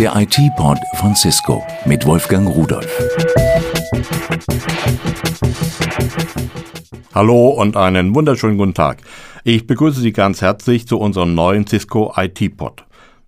Der IT-Pod von Cisco mit Wolfgang Rudolf. Hallo und einen wunderschönen guten Tag. Ich begrüße Sie ganz herzlich zu unserem neuen Cisco IT-Pod.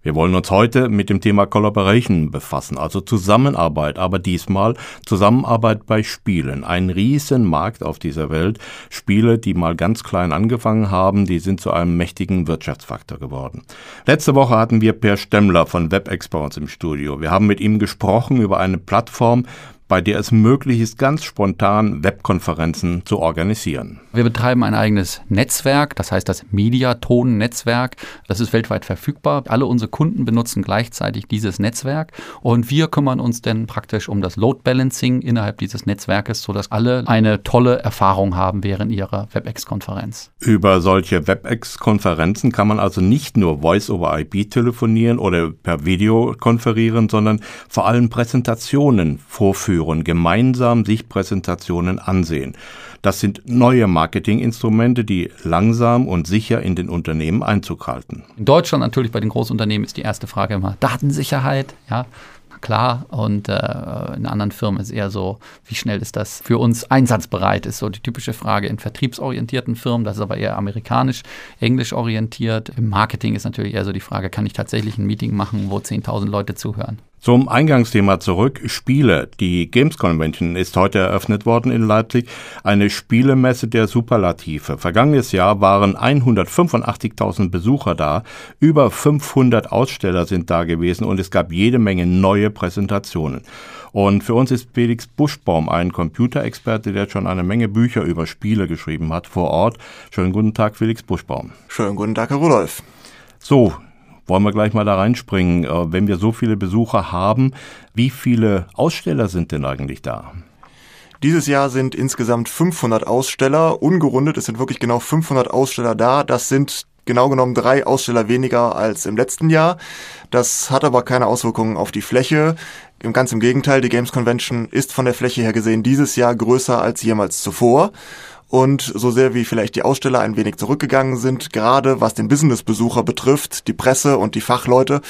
Wir wollen uns heute mit dem Thema Collaboration befassen, also Zusammenarbeit, aber diesmal Zusammenarbeit bei Spielen. Ein Riesenmarkt auf dieser Welt. Spiele, die mal ganz klein angefangen haben, die sind zu einem mächtigen Wirtschaftsfaktor geworden. Letzte Woche hatten wir Per Stemmler von WebExperts im Studio. Wir haben mit ihm gesprochen über eine Plattform, bei der es möglich ist, ganz spontan Webkonferenzen zu organisieren. Wir betreiben ein eigenes Netzwerk, das heißt das Mediaton-Netzwerk. Das ist weltweit verfügbar. Alle unsere Kunden benutzen gleichzeitig dieses Netzwerk und wir kümmern uns dann praktisch um das Load Balancing innerhalb dieses Netzwerkes, sodass alle eine tolle Erfahrung haben während ihrer WebEx-Konferenz. Über solche WebEx-Konferenzen kann man also nicht nur Voice-over-IP telefonieren oder per Video konferieren, sondern vor allem Präsentationen vorführen führen, gemeinsam sich Präsentationen ansehen. Das sind neue Marketinginstrumente, die langsam und sicher in den Unternehmen Einzug halten. In Deutschland natürlich bei den Großunternehmen ist die erste Frage immer Datensicherheit. Ja, klar. Und äh, in anderen Firmen ist eher so, wie schnell ist das für uns einsatzbereit, ist so die typische Frage in vertriebsorientierten Firmen. Das ist aber eher amerikanisch, englisch orientiert. Im Marketing ist natürlich eher so die Frage, kann ich tatsächlich ein Meeting machen, wo 10.000 Leute zuhören? Zum Eingangsthema zurück. Spiele. Die Games Convention ist heute eröffnet worden in Leipzig. Eine Spielemesse der Superlative. Vergangenes Jahr waren 185.000 Besucher da. Über 500 Aussteller sind da gewesen und es gab jede Menge neue Präsentationen. Und für uns ist Felix Buschbaum ein Computerexperte, der schon eine Menge Bücher über Spiele geschrieben hat vor Ort. Schönen guten Tag, Felix Buschbaum. Schönen guten Tag, Herr Rudolf. So, wollen wir gleich mal da reinspringen. Äh, wenn wir so viele Besucher haben, wie viele Aussteller sind denn eigentlich da? Dieses Jahr sind insgesamt 500 Aussteller, ungerundet, es sind wirklich genau 500 Aussteller da. Das sind genau genommen drei Aussteller weniger als im letzten Jahr. Das hat aber keine Auswirkungen auf die Fläche. Ganz im Gegenteil, die Games Convention ist von der Fläche her gesehen dieses Jahr größer als jemals zuvor. Und so sehr wie vielleicht die Aussteller ein wenig zurückgegangen sind, gerade was den Businessbesucher betrifft, die Presse und die Fachleute,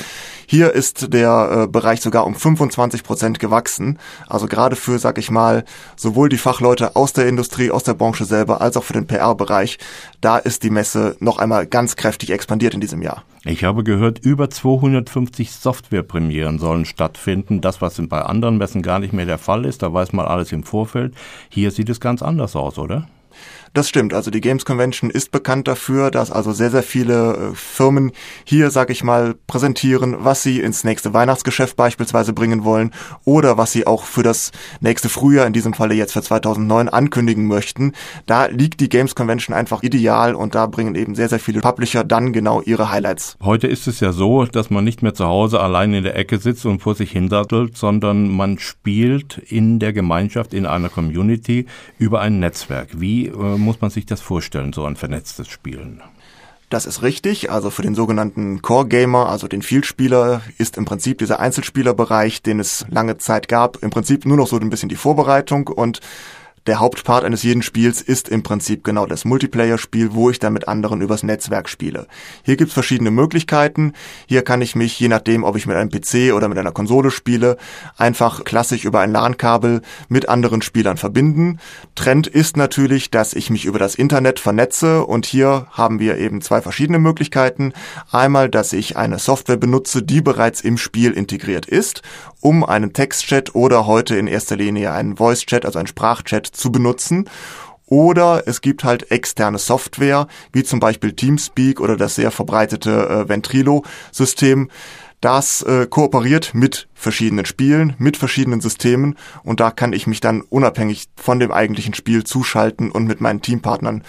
hier ist der äh, Bereich sogar um 25 Prozent gewachsen. Also gerade für, sag ich mal, sowohl die Fachleute aus der Industrie, aus der Branche selber, als auch für den PR-Bereich, da ist die Messe noch einmal ganz kräftig expandiert in diesem Jahr. Ich habe gehört, über 250 Softwarepremieren sollen stattfinden. Das, was bei anderen Messen gar nicht mehr der Fall ist, da weiß man alles im Vorfeld. Hier sieht es ganz anders aus, oder? Das stimmt. Also die Games Convention ist bekannt dafür, dass also sehr, sehr viele äh, Firmen hier, sag ich mal, präsentieren, was sie ins nächste Weihnachtsgeschäft beispielsweise bringen wollen oder was sie auch für das nächste Frühjahr, in diesem Falle jetzt für 2009, ankündigen möchten. Da liegt die Games Convention einfach ideal und da bringen eben sehr, sehr viele Publisher dann genau ihre Highlights. Heute ist es ja so, dass man nicht mehr zu Hause allein in der Ecke sitzt und vor sich hinsattelt, sondern man spielt in der Gemeinschaft, in einer Community über ein Netzwerk. Wie äh, muss man sich das vorstellen, so ein vernetztes Spielen? Das ist richtig. Also für den sogenannten Core Gamer, also den Vielspieler, ist im Prinzip dieser Einzelspielerbereich, den es lange Zeit gab, im Prinzip nur noch so ein bisschen die Vorbereitung und der Hauptpart eines jeden Spiels ist im Prinzip genau das Multiplayer-Spiel, wo ich dann mit anderen übers Netzwerk spiele. Hier gibt's verschiedene Möglichkeiten. Hier kann ich mich, je nachdem, ob ich mit einem PC oder mit einer Konsole spiele, einfach klassisch über ein LAN-Kabel mit anderen Spielern verbinden. Trend ist natürlich, dass ich mich über das Internet vernetze und hier haben wir eben zwei verschiedene Möglichkeiten. Einmal, dass ich eine Software benutze, die bereits im Spiel integriert ist, um einen Textchat oder heute in erster Linie einen Voice-Chat, also einen Sprachchat zu benutzen. Oder es gibt halt externe Software, wie zum Beispiel Teamspeak oder das sehr verbreitete äh, Ventrilo-System. Das äh, kooperiert mit verschiedenen Spielen, mit verschiedenen Systemen und da kann ich mich dann unabhängig von dem eigentlichen Spiel zuschalten und mit meinen Teampartnern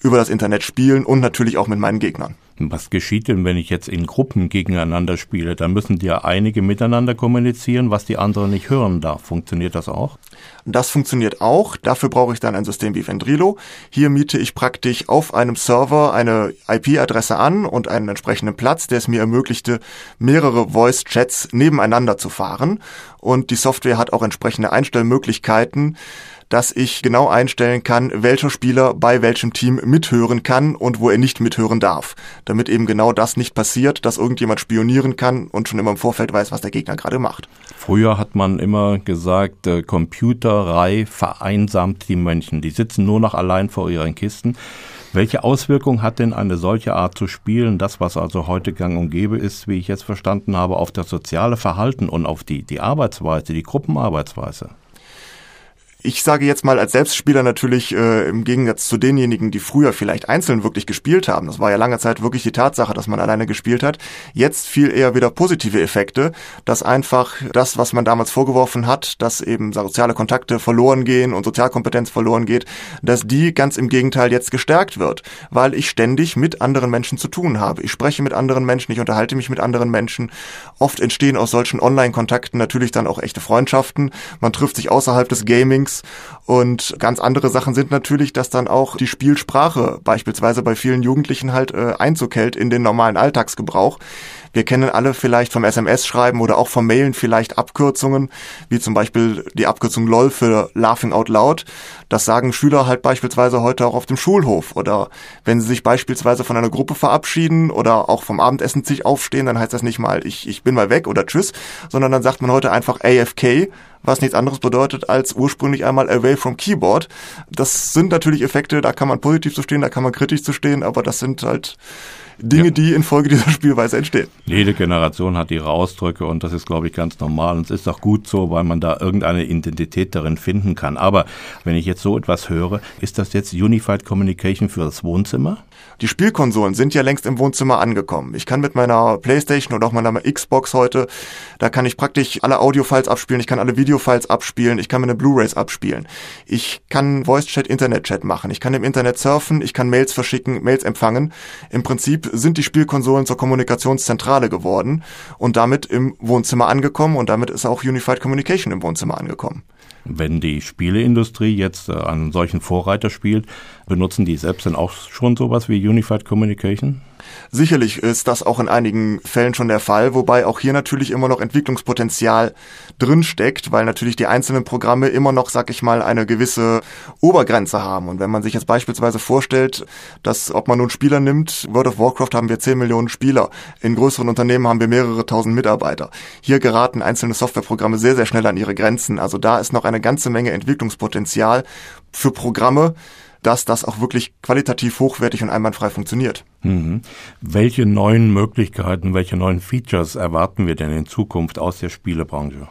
über das Internet spielen und natürlich auch mit meinen Gegnern. Was geschieht denn, wenn ich jetzt in Gruppen gegeneinander spiele? Da müssen ja einige miteinander kommunizieren, was die anderen nicht hören darf. Funktioniert das auch? Das funktioniert auch. Dafür brauche ich dann ein System wie Vendrilo. Hier miete ich praktisch auf einem Server eine IP-Adresse an und einen entsprechenden Platz, der es mir ermöglichte, mehrere Voice-Chats nebeneinander zu fahren. Und die Software hat auch entsprechende Einstellmöglichkeiten, dass ich genau einstellen kann, welcher Spieler bei welchem Team mithören kann und wo er nicht mithören darf. Damit eben genau das nicht passiert, dass irgendjemand spionieren kann und schon immer im Vorfeld weiß, was der Gegner gerade macht. Früher hat man immer gesagt, äh, Computerei vereinsamt die Menschen. Die sitzen nur noch allein vor ihren Kisten. Welche Auswirkung hat denn eine solche Art zu spielen, das, was also heute gang und gäbe ist, wie ich jetzt verstanden habe, auf das soziale Verhalten und auf die, die Arbeitsweise, die Gruppenarbeitsweise? Ich sage jetzt mal als Selbstspieler natürlich äh, im Gegensatz zu denjenigen, die früher vielleicht einzeln wirklich gespielt haben. Das war ja lange Zeit wirklich die Tatsache, dass man alleine gespielt hat. Jetzt viel eher wieder positive Effekte, dass einfach das, was man damals vorgeworfen hat, dass eben soziale Kontakte verloren gehen und Sozialkompetenz verloren geht, dass die ganz im Gegenteil jetzt gestärkt wird, weil ich ständig mit anderen Menschen zu tun habe. Ich spreche mit anderen Menschen, ich unterhalte mich mit anderen Menschen. Oft entstehen aus solchen Online-Kontakten natürlich dann auch echte Freundschaften. Man trifft sich außerhalb des Gamings Games. Und ganz andere Sachen sind natürlich, dass dann auch die Spielsprache beispielsweise bei vielen Jugendlichen halt äh, Einzug hält in den normalen Alltagsgebrauch. Wir kennen alle vielleicht vom SMS-Schreiben oder auch vom Mailen vielleicht Abkürzungen, wie zum Beispiel die Abkürzung LOL für Laughing Out Loud. Das sagen Schüler halt beispielsweise heute auch auf dem Schulhof. Oder wenn sie sich beispielsweise von einer Gruppe verabschieden oder auch vom Abendessen sich aufstehen, dann heißt das nicht mal, ich, ich bin mal weg oder tschüss, sondern dann sagt man heute einfach AFK, was nichts anderes bedeutet als ursprünglich einmal away from keyboard. Das sind natürlich Effekte, da kann man positiv zu stehen, da kann man kritisch zu stehen, aber das sind halt Dinge, ja. die infolge dieser Spielweise entstehen. Jede Generation hat ihre Ausdrücke und das ist, glaube ich, ganz normal. Und es ist auch gut so, weil man da irgendeine Identität darin finden kann. Aber wenn ich jetzt so etwas höre, ist das jetzt Unified Communication für das Wohnzimmer? Die Spielkonsolen sind ja längst im Wohnzimmer angekommen. Ich kann mit meiner Playstation oder auch meiner Xbox heute, da kann ich praktisch alle Audiofiles abspielen, ich kann alle Videofiles abspielen, ich kann meine Blu-rays abspielen. Ich kann Voice-Chat, Internet-Chat machen, ich kann im Internet surfen, ich kann Mails verschicken, Mails empfangen. Im Prinzip sind die Spielkonsolen zur Kommunikationszentrale geworden und damit im Wohnzimmer angekommen und damit ist auch Unified Communication im Wohnzimmer angekommen. Wenn die Spieleindustrie jetzt äh, einen solchen Vorreiter spielt, benutzen die selbst dann auch schon sowas wie Unified Communication? Sicherlich ist das auch in einigen Fällen schon der Fall, wobei auch hier natürlich immer noch Entwicklungspotenzial drinsteckt, weil natürlich die einzelnen Programme immer noch, sag ich mal, eine gewisse Obergrenze haben. Und wenn man sich jetzt beispielsweise vorstellt, dass, ob man nun Spieler nimmt, World of Warcraft haben wir 10 Millionen Spieler, in größeren Unternehmen haben wir mehrere tausend Mitarbeiter. Hier geraten einzelne Softwareprogramme sehr, sehr schnell an ihre Grenzen. Also da ist noch eine ganze Menge Entwicklungspotenzial für Programme, dass das auch wirklich qualitativ hochwertig und einwandfrei funktioniert. Mhm. Welche neuen Möglichkeiten, welche neuen Features erwarten wir denn in Zukunft aus der Spielebranche?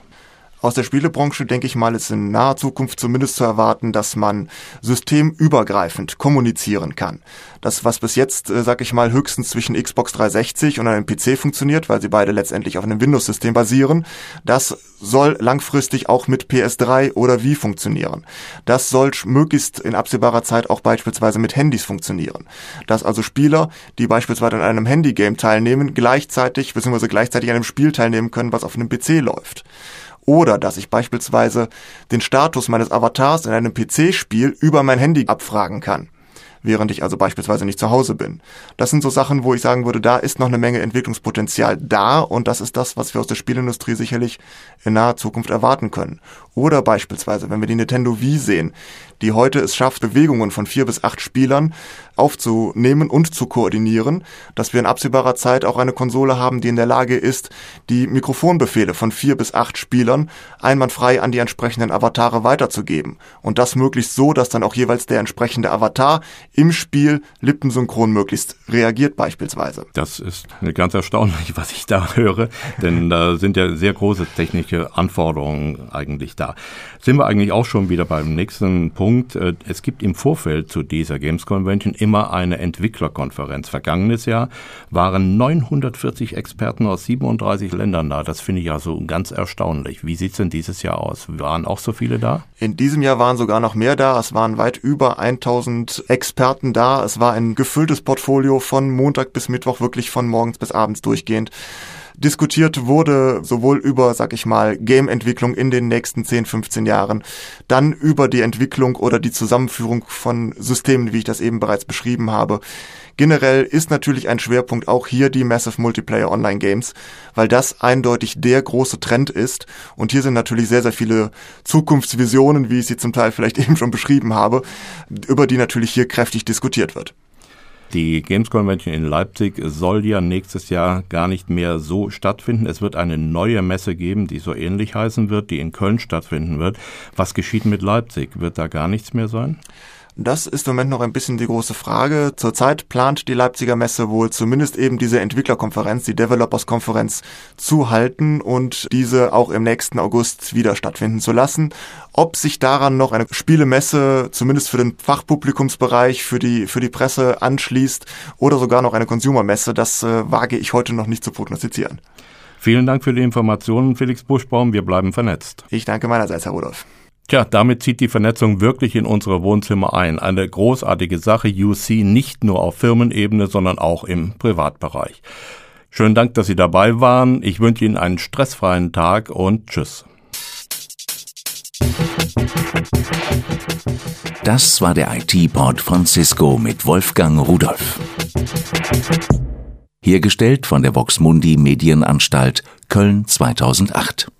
Aus der Spielebranche denke ich mal, ist in naher Zukunft zumindest zu erwarten, dass man systemübergreifend kommunizieren kann. Das, was bis jetzt, äh, sag ich mal, höchstens zwischen Xbox 360 und einem PC funktioniert, weil sie beide letztendlich auf einem Windows-System basieren, das soll langfristig auch mit PS3 oder Wii funktionieren. Das soll möglichst in absehbarer Zeit auch beispielsweise mit Handys funktionieren. Dass also Spieler, die beispielsweise an einem Handygame teilnehmen, gleichzeitig bzw. gleichzeitig an einem Spiel teilnehmen können, was auf einem PC läuft. Oder dass ich beispielsweise den Status meines Avatars in einem PC-Spiel über mein Handy abfragen kann während ich also beispielsweise nicht zu Hause bin. Das sind so Sachen, wo ich sagen würde, da ist noch eine Menge Entwicklungspotenzial da und das ist das, was wir aus der Spielindustrie sicherlich in naher Zukunft erwarten können. Oder beispielsweise, wenn wir die Nintendo Wii sehen, die heute es schafft, Bewegungen von vier bis acht Spielern aufzunehmen und zu koordinieren, dass wir in absehbarer Zeit auch eine Konsole haben, die in der Lage ist, die Mikrofonbefehle von vier bis acht Spielern einwandfrei an die entsprechenden Avatare weiterzugeben. Und das möglichst so, dass dann auch jeweils der entsprechende Avatar im Spiel lippensynchron möglichst reagiert beispielsweise. Das ist ganz erstaunlich, was ich da höre, denn da sind ja sehr große technische Anforderungen eigentlich da. Sind wir eigentlich auch schon wieder beim nächsten Punkt Punkt, äh, es gibt im Vorfeld zu dieser Games Convention immer eine Entwicklerkonferenz. Vergangenes Jahr waren 940 Experten aus 37 Ländern da. Das finde ich ja so ganz erstaunlich. Wie sieht es denn dieses Jahr aus? Waren auch so viele da? In diesem Jahr waren sogar noch mehr da. Es waren weit über 1000 Experten da. Es war ein gefülltes Portfolio von Montag bis Mittwoch, wirklich von morgens bis abends durchgehend. Diskutiert wurde, sowohl über, sag ich mal, Game-Entwicklung in den nächsten 10, 15 Jahren, dann über die Entwicklung oder die Zusammenführung von Systemen, wie ich das eben bereits beschrieben habe. Generell ist natürlich ein Schwerpunkt auch hier die Massive Multiplayer Online Games, weil das eindeutig der große Trend ist. Und hier sind natürlich sehr, sehr viele Zukunftsvisionen, wie ich sie zum Teil vielleicht eben schon beschrieben habe, über die natürlich hier kräftig diskutiert wird. Die Games Convention in Leipzig soll ja nächstes Jahr gar nicht mehr so stattfinden. Es wird eine neue Messe geben, die so ähnlich heißen wird, die in Köln stattfinden wird. Was geschieht mit Leipzig? Wird da gar nichts mehr sein? Das ist im Moment noch ein bisschen die große Frage. Zurzeit plant die Leipziger Messe wohl zumindest eben diese Entwicklerkonferenz, die Developers-Konferenz zu halten und diese auch im nächsten August wieder stattfinden zu lassen. Ob sich daran noch eine Spielemesse, zumindest für den Fachpublikumsbereich, für die, für die Presse anschließt oder sogar noch eine Consumer-Messe, das äh, wage ich heute noch nicht zu prognostizieren. Vielen Dank für die Informationen, Felix Buschbaum. Wir bleiben vernetzt. Ich danke meinerseits, Herr Rudolf. Tja, damit zieht die Vernetzung wirklich in unsere Wohnzimmer ein. Eine großartige Sache, UC, nicht nur auf Firmenebene, sondern auch im Privatbereich. Schönen Dank, dass Sie dabei waren. Ich wünsche Ihnen einen stressfreien Tag und tschüss. Das war der IT-Port von Cisco mit Wolfgang Rudolf. Hergestellt von der Voxmundi Medienanstalt Köln 2008.